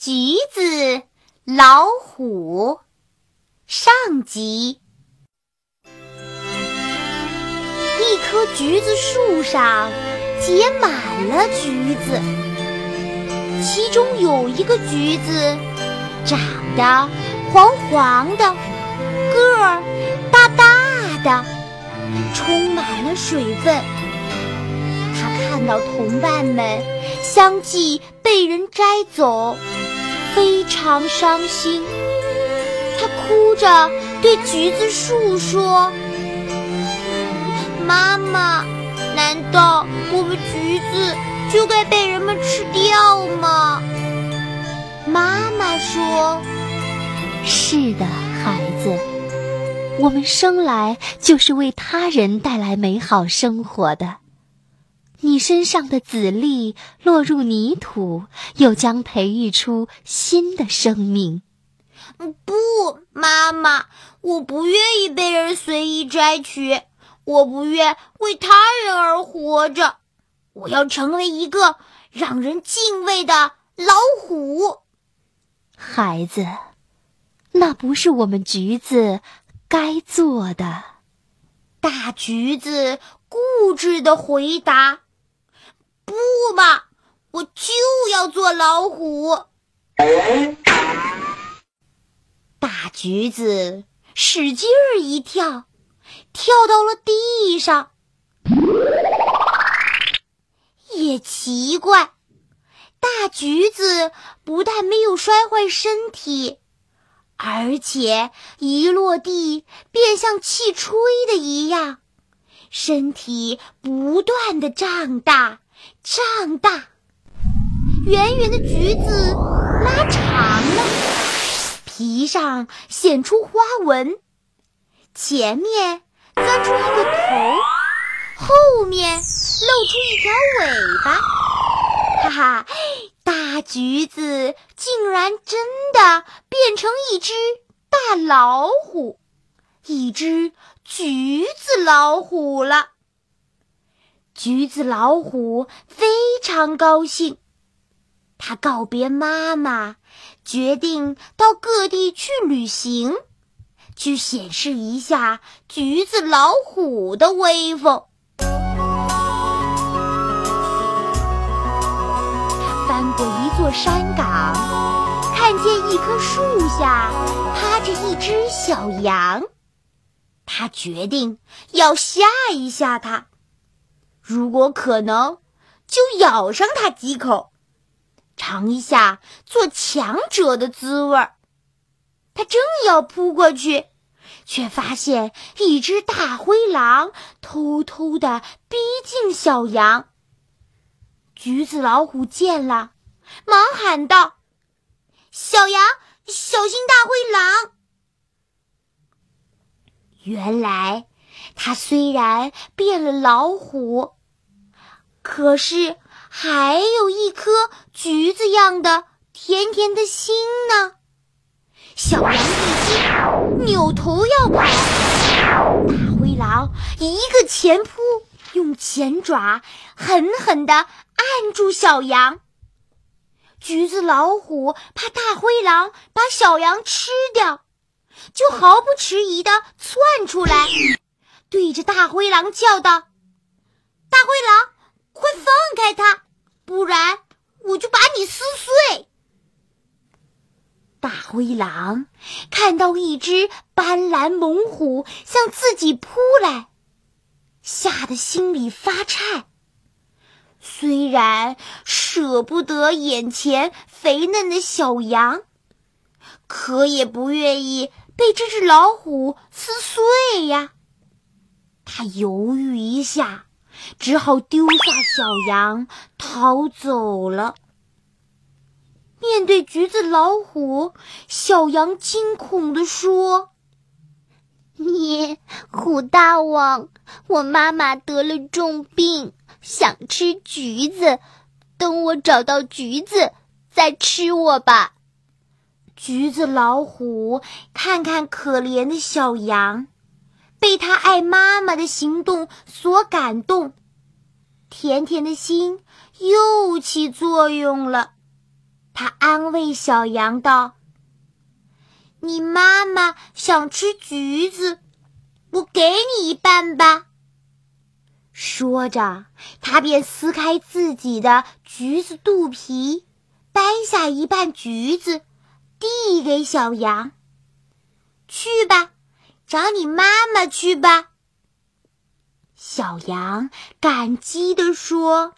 橘子、老虎上集。一棵橘子树上结满了橘子，其中有一个橘子长得黄黄的，个儿大大的，充满了水分。他看到同伴们相继被人摘走。非常伤心，他哭着对橘子树说：“妈妈，难道我们橘子就该被人们吃掉吗？”妈妈说：“是的，孩子，我们生来就是为他人带来美好生活的。”你身上的籽粒落入泥土，又将培育出新的生命。不，妈妈，我不愿意被人随意摘取，我不愿为他人而活着。我要成为一个让人敬畏的老虎。孩子，那不是我们橘子该做的。大橘子固执的回答。不嘛，我就要做老虎！大橘子使劲儿一跳，跳到了地上。也奇怪，大橘子不但没有摔坏身体，而且一落地便像气吹的一样，身体不断的胀大。胀大，圆圆的橘子拉长了，皮上显出花纹，前面钻出一个头，后面露出一条尾巴。哈哈，大橘子竟然真的变成一只大老虎，一只橘子老虎了。橘子老虎非常高兴，他告别妈妈，决定到各地去旅行，去显示一下橘子老虎的威风。他翻过一座山岗，看见一棵树下趴着一只小羊，他决定要吓一吓它。如果可能，就咬上它几口，尝一下做强者的滋味儿。他正要扑过去，却发现一只大灰狼偷偷的逼近小羊。橘子老虎见了，忙喊道：“小羊，小心大灰狼！”原来，它虽然变了老虎。可是还有一颗橘子样的甜甜的心呢。小羊一惊，扭头要跑，大灰狼一个前扑，用前爪狠狠地按住小羊。橘子老虎怕大灰狼把小羊吃掉，就毫不迟疑地窜出来，对着大灰狼叫道：“大灰狼！”快放开他，不然我就把你撕碎！大灰狼看到一只斑斓猛虎向自己扑来，吓得心里发颤。虽然舍不得眼前肥嫩的小羊，可也不愿意被这只老虎撕碎呀。他犹豫一下。只好丢下小羊逃走了。面对橘子老虎，小羊惊恐地说：“你虎大王，我妈妈得了重病，想吃橘子。等我找到橘子，再吃我吧。”橘子老虎看看可怜的小羊。被他爱妈妈的行动所感动，甜甜的心又起作用了。他安慰小羊道：“你妈妈想吃橘子，我给你一半吧。”说着，他便撕开自己的橘子肚皮，掰下一半橘子，递给小羊：“去吧，找你妈妈去吧。”小羊感激地说：“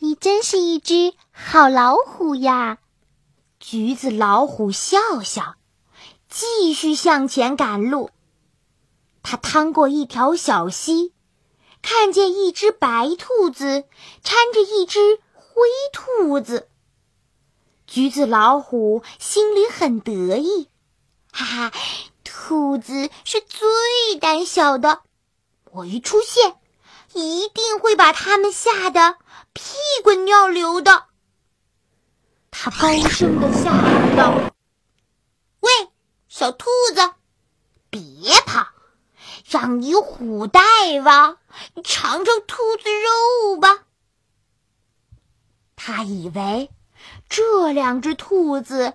你真是一只好老虎呀！”橘子老虎笑笑，继续向前赶路。他趟过一条小溪。看见一只白兔子搀着一只灰兔子，橘子老虎心里很得意，哈哈，兔子是最胆小的，我一出现，一定会把他们吓得屁滚尿流的。他高声的下喊道：“喂，小兔子，别跑！”让你虎大王尝尝兔子肉吧。他以为这两只兔子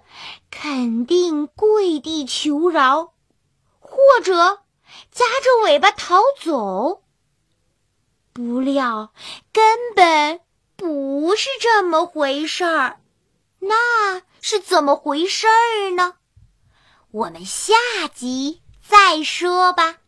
肯定跪地求饶，或者夹着尾巴逃走。不料根本不是这么回事儿。那是怎么回事儿呢？我们下集再说吧。